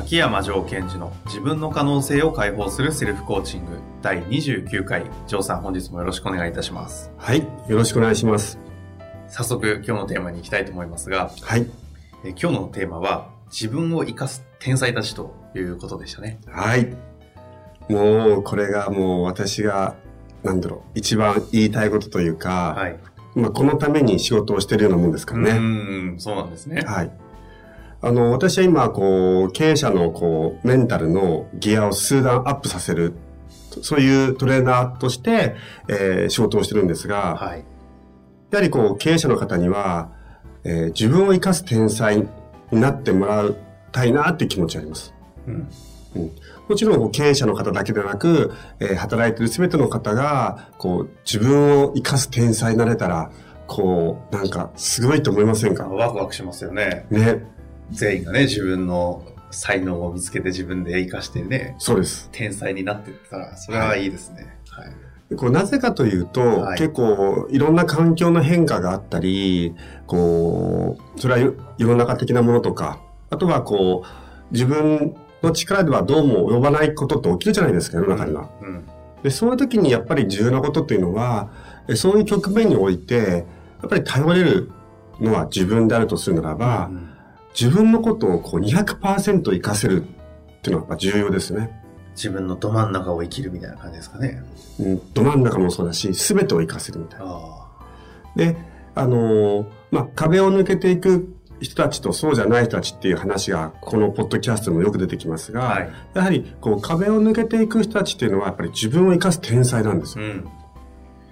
秋山城賢治の自分の可能性を解放するセルフコーチング第29回。城さん本日もよろしくお願いいたします。はいよろしくお願いします。早速今日のテーマに行きたいと思いますがはい。え今日のテーマは自分を生かす天才たちということでしたね。はい。もうこれがもう私がなんだろう一番言いたいことというか、はい。まあ、このために仕事をしてるようなもんですからうねーんそうなんですね。はいあの私は今こう経営者のこうメンタルのギアを数段アップさせるそういうトレーナーとして、えー仕事をしてるんですが、はい。やはりこう、経営者の方には、えー自分を生かす天才になってもらいたいなっていう気持ちがあります。うん。もちろん経営者の方だけでなく、えー働いてる全ての方が、こう、自分を生かす天才になれたら、こう、なんか、すごいと思いませんか？ワクワクしますよね。ね。全員がね自分の才能を見つけて自分で生かしてねそうです。天才になっていったらそれはいいですね。はい、こうなぜかというと、はい。結構いろんな環境の変化があったり、こう、それは世世の中的なものとか、あとはこう、自分の力ではどうも及ばないことって起きるじゃないですか、世の中には。うん。で、そういう時にやっぱり重要なことっていうのは、えそういう局面において、やっぱり頼れるのは自分であるとするならば、うん自分のことをこう200%活かせるっていうのがやっぱ重要ですね。自分のど真ん中を生きるみたいな感じですかね。うん、ど真ん中もそうだし、全てを活かせるみたいな。あで、あのーまあ、壁を抜けていく人たちとそうじゃない人たちっていう話が、このポッドキャストにもよく出てきますが、はいやはり、こう、壁を抜けていく人たちっていうのは、やっぱり自分を生かす天才なんですよ。うん。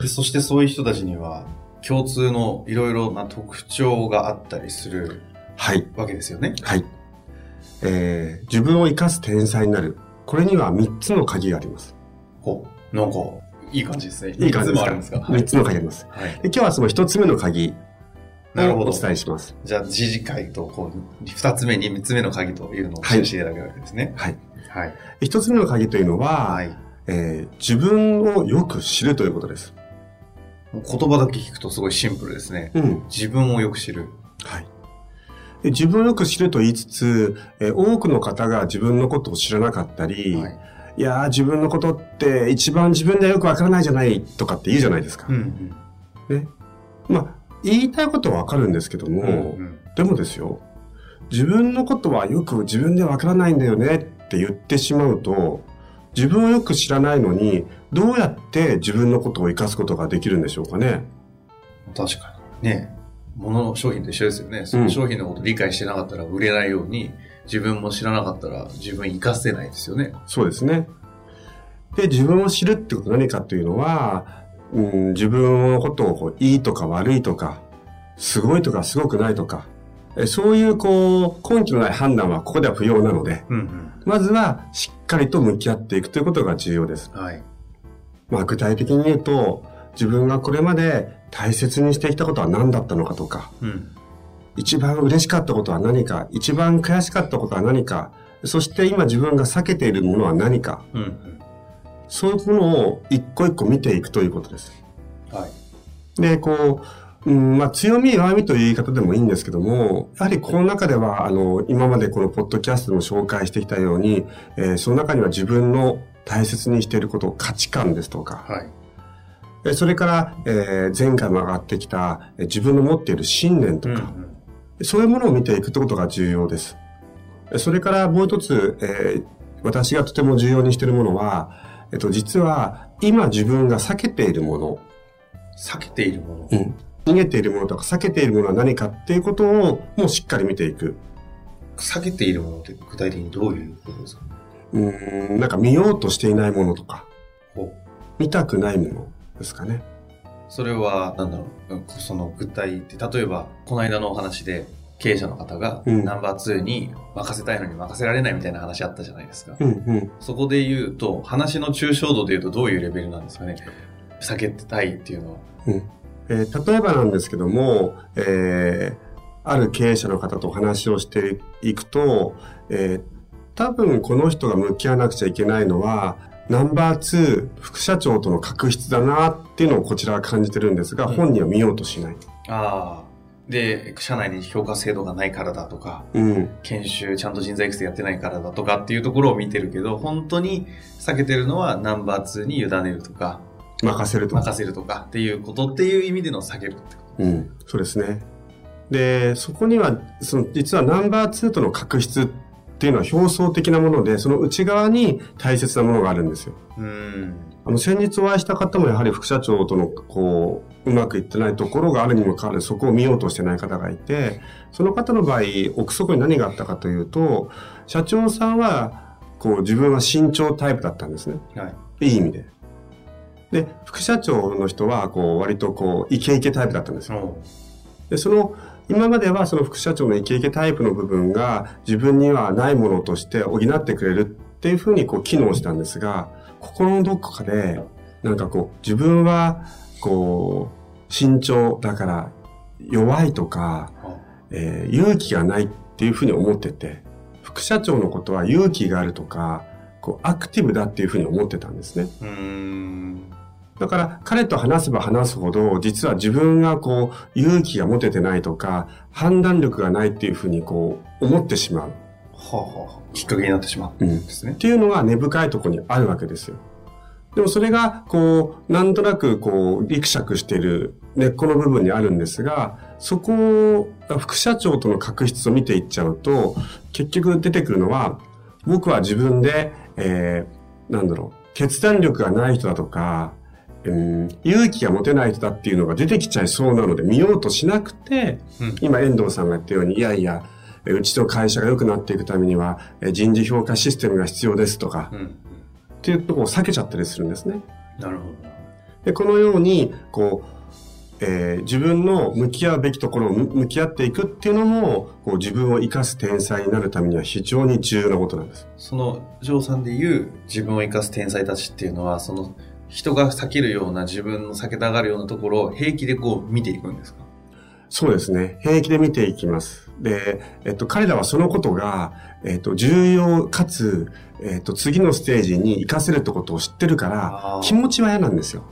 でそしてそういう人たちには共通のいろいろな特徴があったりするはい。わけですよね。はい。えー、自分を生かす天才になる。これには3つの鍵があります。ほう。なんか、いい感じですね。いい感じですか？ですか？は ?3 い。つの鍵があります。はい、で今日はその1つ目の鍵なるほど。伝えします。じゃあ、次回と、こう、二つ目に三つ目の鍵というのを教えていただけるわけですね。はい。はい。1つ目の鍵というのは、はい。えー自分をよく知るということです。言葉だけ聞くとすごいシンプルですね。うん。自分をよく知る。はい。で自分をよく知ると言いつつ、えー多くの方が自分のことを知らなかったり、はい。い、やー自分のことって一番自分ではよくわからないじゃないとかって言うじゃないですか。うんね。まあ、言いたいことはわかるんですけども、うん。うんでもですよ、自分のことはよく自分ではわからないんだよねって言ってしまうと、自分をよく知らないのに、どうやって自分のことを生かすことができるんでしょうかね。確かに。ね物の商品と一緒ですよね。その商品のこと理解してなかったら売れないように、自分も知らなかったら自分活かせないですよね。そうですね。で、自分を知るってことは何かというのは、うん、自分のことをこういいとか悪いとか、すごいとかすごくないとか、えそういうこう、根拠のない判断はここでは不要なので、うんまずはしっかりと向き合っていくということが重要です。うん。はい。まあ具体的に言うと、自分がこれまで大切にしてきたことは何だったのかとか、うん。一番嬉しかったことは何か、一番悔しかったことは何か、そして今自分が避けているものは何か、うんうん。そういうものを一個一個見ていくということです。はい。で、こう、うん、まあ強み弱みという言い方でもいいんですけども、やはりこの中では、あの、今までこのポッドキャストでも紹介してきたように、えーその中には自分の大切にしていること、価値観ですとか、はい。えーそれから、えー前回も上がってきた、えー自分の持っている信念とか、うんうん。そういうものを見ていくってことが重要です。えそれからもう一つ、えー私がとても重要にしているものは、えっと、実は今自分が避けているもの、避けているもの。うん。逃げているものとか避けているものは何かっていうことをもうしっかり見ていく。避けているものって具体的にどういうことですか？うん、なんか見ようとしていないものとか、見たくないものですかね。それは、なんだろう、うんその具体って、例えば、この間のお話で、経営者の方が、うんナンバー2に任せたいのに任せられないみたいな話あったじゃないですか。うんうん。そこで言うと、話の抽象度で言うとどういうレベルなんですかね？避けたいっていうのは。うんえー例えばなんですけども、えーある経営者の方とお話をしていくと、えー多分この人が向き合わなくちゃいけないのは、ナンバー2副社長との確執だなっていうのをこちらは感じてるんですが、うん本人は見ようとしない。ああ。で、社内に評価制度がないからだとか、うん。研修、ちゃんと人材育成やってないからだとかっていうところを見てるけど、本当に避けてるのはナンバー2に委ねるとか、任せると。任せるとかっていうことっていう意味での避けるってこうん。そうですね。で、そこには、その、実はナンバー2との確執っていうのは表層的なもので、その内側に大切なものがあるんですよ。と。うん。あの、先日お会いした方もやはり副社長との、こう、うまくいってないところがあるにもかかわらず、そこを見ようとしてない方がいて、その方の場合、奥底に何があったかというと、社長さんは、こう、自分は慎重タイプだったんですね。はい。いい意味で。で、副社長の人は、こう、割とこう、イケイケタイプだったんですよ。そで、その、今まではその副社長のイケイケタイプの部分が自分にはないものとして補ってくれるっていうふうにこう機能したんですが、心のどこかで、なんかこう、自分は、こう、慎重だから弱いとか、う。えー勇気がないっていうふうに思ってて、副社長のことは勇気があるとか、こう、アクティブだっていうふうに思ってたんですね。だから彼と話せば話すほど、実は自分がこう、勇気が持ててないとか、判断力がないっていうふうにこう、思ってしまう。はあ、はあ、きっかけになってしまうんですねっ。ていうのが根深いところにあるわけですよ。でもそれが、こう、なんとなくこう、ギクシャクしている根っこの部分にあるんですが、そこを、副社長との確執を見ていっちゃうと、結局出てくるのは、僕は自分で、えー、なんだろう、決断力がない人だとか、うん、勇気が持てない人だっていうのが出てきちゃいそうなので見ようとしなくて、うん今遠藤さんが言ったように、いやいや、えうちの会社が良くなっていくためには、え人事評価システムが必要ですとか、うん。うん。っていうところを避けちゃったりするんですね。なるほど。で、このように、こう、えー自分の向き合うべきところを向向き合っていくっていうのも、こう自分を生かす天才になるためには非常に重要なことなんです。その、ジョーさんで言う自分を生かす天才たちっていうのは、その、人が避けるような自分の避けたがるようなところを平気でこう見ていくんですか？そうですね。平気で見ていきます。で、えっと、彼らはそのことが、えっと、重要かつ、えっと、次のステージに活かせるってことを知ってるから気持ちは嫌なんですよ。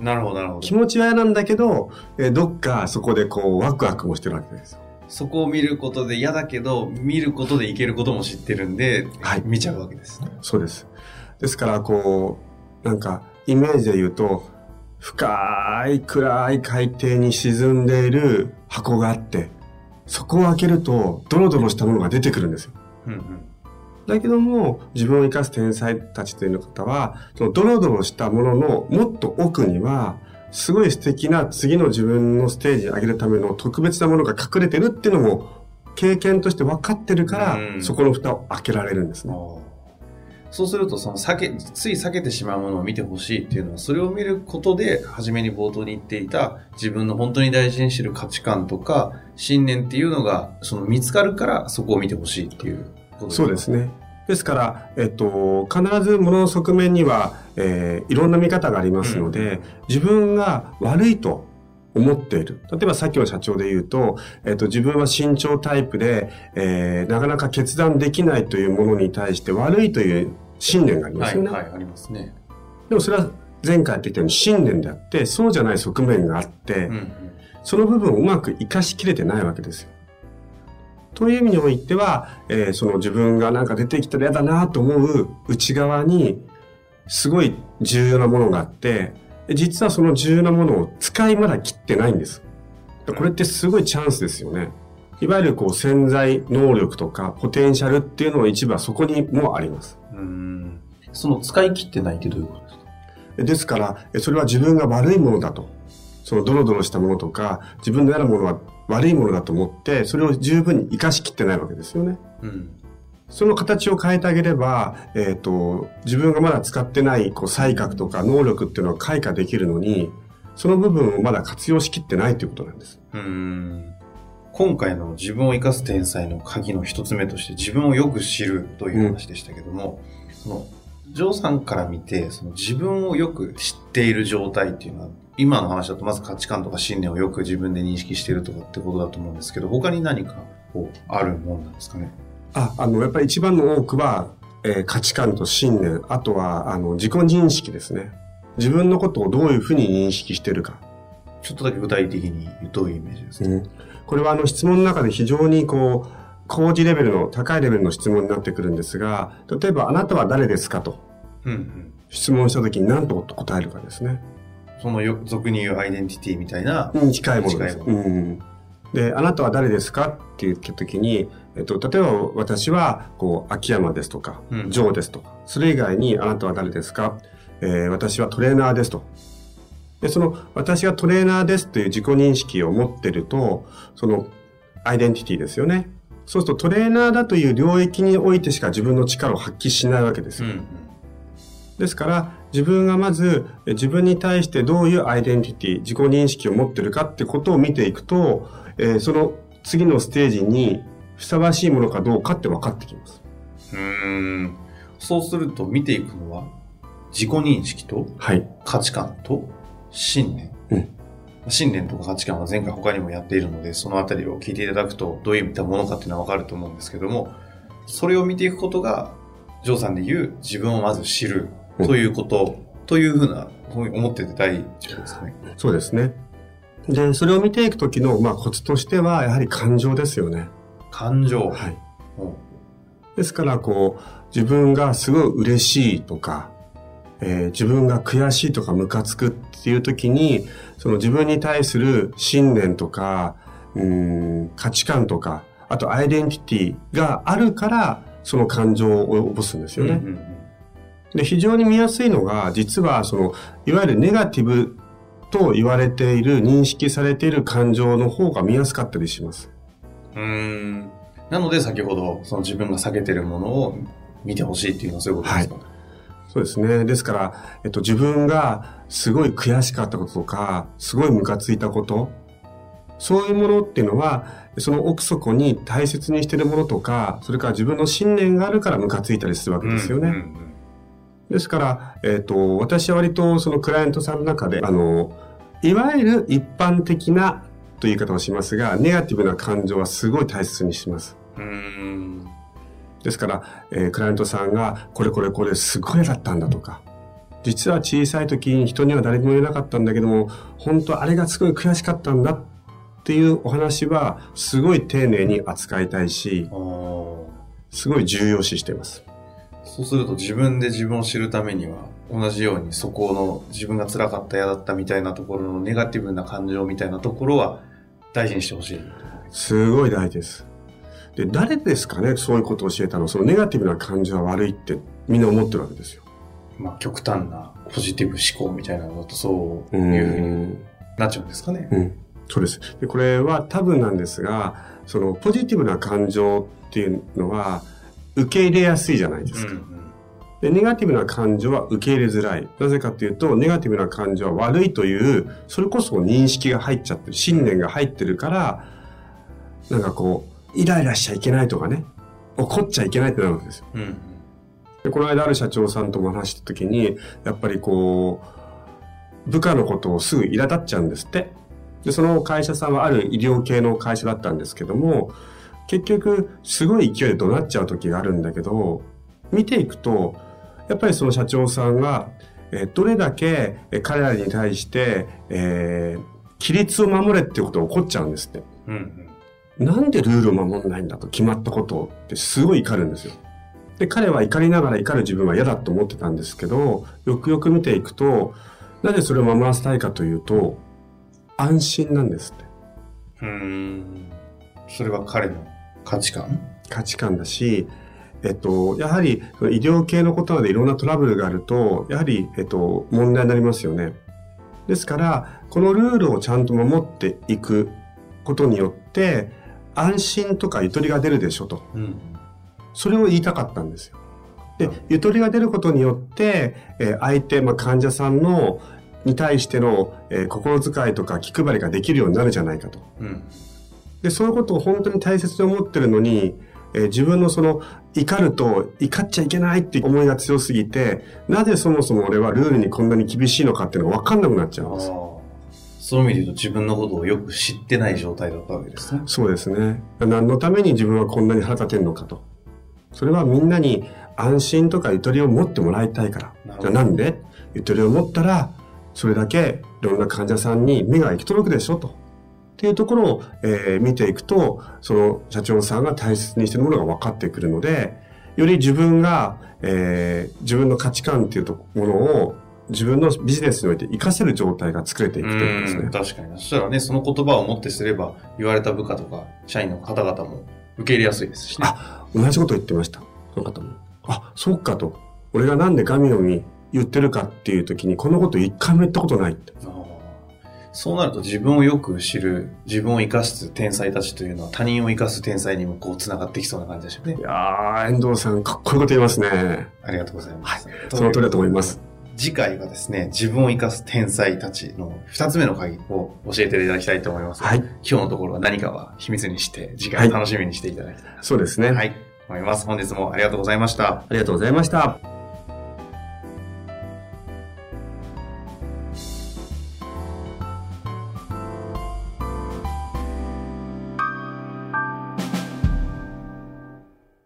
なるほど、なるほど気。持ちは嫌なんだけど、えーどっかそこでこう、ワクワクもしてるわけですよ。そこを見ることで嫌だけど、見ることでいけることも知ってるんで、はい見ちゃうわけですね。そうです。ですから、こう、なんか、イメージで言うと、深い暗い海底に沈んでいる箱があって、そこを開けると、ドロドロしたものが出てくるんですよ。うんうん。だけども、自分を生かす天才たちという方は、そのドロドロしたもののもっと奥には、すごい素敵な次の自分のステージに上げるための特別なものが隠れてるっていうのも、経験として分かってるからう、んそこの蓋を開けられるんですね。そうすると、その避け、つい避けてしまうものを見てほしいっていうのは、それを見ることで、初めに冒頭に言っていた、自分の本当に大事にしてる価値観とか、信念っていうのが、その見つかるから、そこを見てほしいっていうことそうですね。ですから、えっと、必ず物の側面には、えーいろんな見方がありますので、自分が悪いと思っている。例えばさっきの社長で言うと、えっと、自分は慎重タイプで、えーなかなか決断できないというものに対して悪いという信念がありまはい、すよね。はい、ありますね。でもそれは前回言ってきたように信念であって、そうじゃない側面があって、うんうん。その部分をうまく活かしきれてないわけですよ。という意味においては、えーその自分がなんか出てきたら嫌だなと思う内側に、すごい重要なものがあって、実はその重要なものを使いまだ切ってないんです。これってすごいチャンスですよね。いわゆるこう潜在能力とかポテンシャルっていうのの一部はそこにもあります。うん。その使い切ってないってどういうことですか？ですから、えそれは自分が悪いものだと。そのドロドロしたものとか、自分の嫌なものは悪いものだと思って、それを十分に活かしきってないわけですよね。うん。その形を変えてあげれば、えっ、と、自分がまだ使ってない、こう、才覚とか能力っていうのは開花できるのに、その部分をまだ活用しきってないということなんです。うーん今回の自分を生かす天才の鍵の一つ目として自分をよく知るという話でしたけども、その、ジョーさんから見て、その自分をよく知っている状態っていうのは、今の話だとまず価値観とか信念をよく自分で認識しているとかってことだと思うんですけど、他に何かこうあるもんなんですかね？あ、あの、やっぱり一番の多くは、えー価値観と信念、あとは、あの、自己認識ですね。自分のことをどういうふうに認識してるか。ちょっとだけ具体的にどういうイメージですか、うんこれはあの質問の中で非常にこう、工事レベルの高いレベルの質問になってくるんですが、例えばあなたは誰ですかとうんうん。質問したときに何と答えるかですね。そのよ俗に言うアイデンティティみたいな、に近いものです。うん。で、あなたは誰ですかって言ったときに、えっと、例えば私は、こう、秋山ですとか、うんジョーですとか、それ以外にあなたは誰ですか？えー私はトレーナーですと。で、その、私がトレーナーですという自己認識を持ってると、その、アイデンティティですよね。そうするとトレーナーだという領域においてしか自分の力を発揮しないわけですよ。うんうん。ですから、自分がまずえ自分に対してどういうアイデンティティ、自己認識を持ってるかってことを見ていくと、えーその次のステージにふさわしいものかどうかって分かってきます。うーん。そうすると見ていくのは、自己認識とはい。価値観と信念。うん信念とか価値観は前回他にもやっているので、そのあたりを聞いていただくと、どういったものかっていうのはわかると思うんですけども、それを見ていくことが、ジョーさんで言う自分をまず知るということ、というふうな、思ってて大丈夫ですかね。そうですね。で、それを見ていくときの、まあ、コツとしては、やはり感情ですよね。感情。はい。うんですから、こう、自分がすごい嬉しいとか、えー自分が悔しいとかムカつくっていう時に、その自分に対する信念とか、うーん、価値観とか、あとアイデンティティがあるから、その感情を起こすんですよね。うんうんで、非常に見やすいのが、実は、その、いわゆるネガティブと言われている、認識されている感情の方が見やすかったりします。うん。なので先ほど、その自分が避けてるものを見てほしいっていうのはそういうことですか、そうですね。ですから、えっと、自分がすごい悔しかったこととか、すごいムカついたこと、そういうものっていうのは、その奥底に大切にしてるものとか、それから自分の信念があるからムカついたりするわけですよね。うんうんですから、えっ、と、私は割とそのクライアントさんの中で、あの、いわゆる一般的なという言い方をしますが、ネガティブな感情はすごい大切にします。うん。ですから、えークライアントさんが、これこれこれすごい嫌だったんだとか、実は小さい時に人には誰にも言えなかったんだけども、本当あれがすごい悔しかったんだっていうお話は、すごい丁寧に扱いたいしすごい重要視しています。そうすると自分で自分を知るためには、同じようにそこの自分が辛かった嫌だったみたいなところのネガティブな感情みたいなところは大事にしてほしい。すごい大事です。で、誰ですかね、そういうことを教えたの。そのネガティブな感情は悪いってみんな思ってるわけですよ。まあ極端なポジティブ思考みたいなのだとそうういうふうにん。なっちゃうんですかね。うん。そうです。で、これは多分なんですが、そのポジティブな感情っていうのは受け入れやすいじゃないですか。うんうんで、ネガティブな感情は受け入れづらい。なぜかというと、ネガティブな感情は悪いという、それこそ認識が入っちゃってる、信念が入ってるから、なんかこう、イライラしちゃいけないとかね、怒っちゃいけないってなるわけですよ。うんで、この間ある社長さんとも話した時に、やっぱりこう、部下のことをすぐ苛立っちゃうんですって。で、その会社さんはある医療系の会社だったんですけども、結局、すごい勢いで怒鳴っちゃう時があるんだけど、見ていくと、やっぱりその社長さんが、えーどれだけえー彼らに対して、えー規律を守れっていうことが起こっちゃうんですって。うんうんなんでルールを守んないんだと決まったことをってすごい怒るんですよ。で、彼は怒りながら怒る自分は嫌だと思ってたんですけど、よくよく見ていくと、なぜそれを守らせたいかというと、安心なんですって。うーんそれは彼の価値観？価値観だし、えっと、やはり医療系のことなのでいろんなトラブルがあると、やはり、えっと、問題になりますよね。ですから、このルールをちゃんと守っていくことによって、安心とかゆとりが出るでしょと。うんそれを言いたかったんですよ。で、ゆとりが出ることによって、えー相手、まあ、患者さんの、に対しての、えー心遣いとか気配りができるようになるじゃないかと。うん。で、そういうことを本当に大切に思ってるのに、えー自分のその、怒ると怒っちゃいけないって思いが強すぎて、なぜそもそも俺はルールにこんなに厳しいのかっていうのが分かんなくなっちゃうんです。あーそういう意味で言うと自分のことをよく知ってない状態だったわけですね。そうですね。何のために自分はこんなに腹立てるのかと。それはみんなに安心とかゆとりを持ってもらいたいから。じゃあなんで？ゆとりを持ったら、それだけいろんな患者さんに目が行き届くでしょと。っていうところを、えー見ていくと、その社長さんが大切にしているものが分かってくるので、より自分が、えー自分の価値観っていうとものを自分のビジネスにおいて活かせる状態が作れていくというんですね。うん確かに。そしたらね、その言葉をもってすれば、言われた部下とか、社員の方々も受け入れやすいですしね。あ、同じこと言ってました。その方も。あ、そうかと。俺がなんで神のに言ってるかっていう時に、このこと一回も言ったことないって。そうなると自分をよく知る、自分を生かす天才たちというのは他人を生かす天才にもこう繋がってきそうな感じですよねい。やー、遠藤さん、かっこいいこと言いますね。ありがとうございます。その通りだと思います。次回はですね、自分を生かす天才たちの二つ目の鍵を教えていただきたいと思います。はい。今日のところは何かは秘密にして、次回を楽しみにしていただきたいそうですね。はい。思います。本日もありがとうございました。ありがとうございました。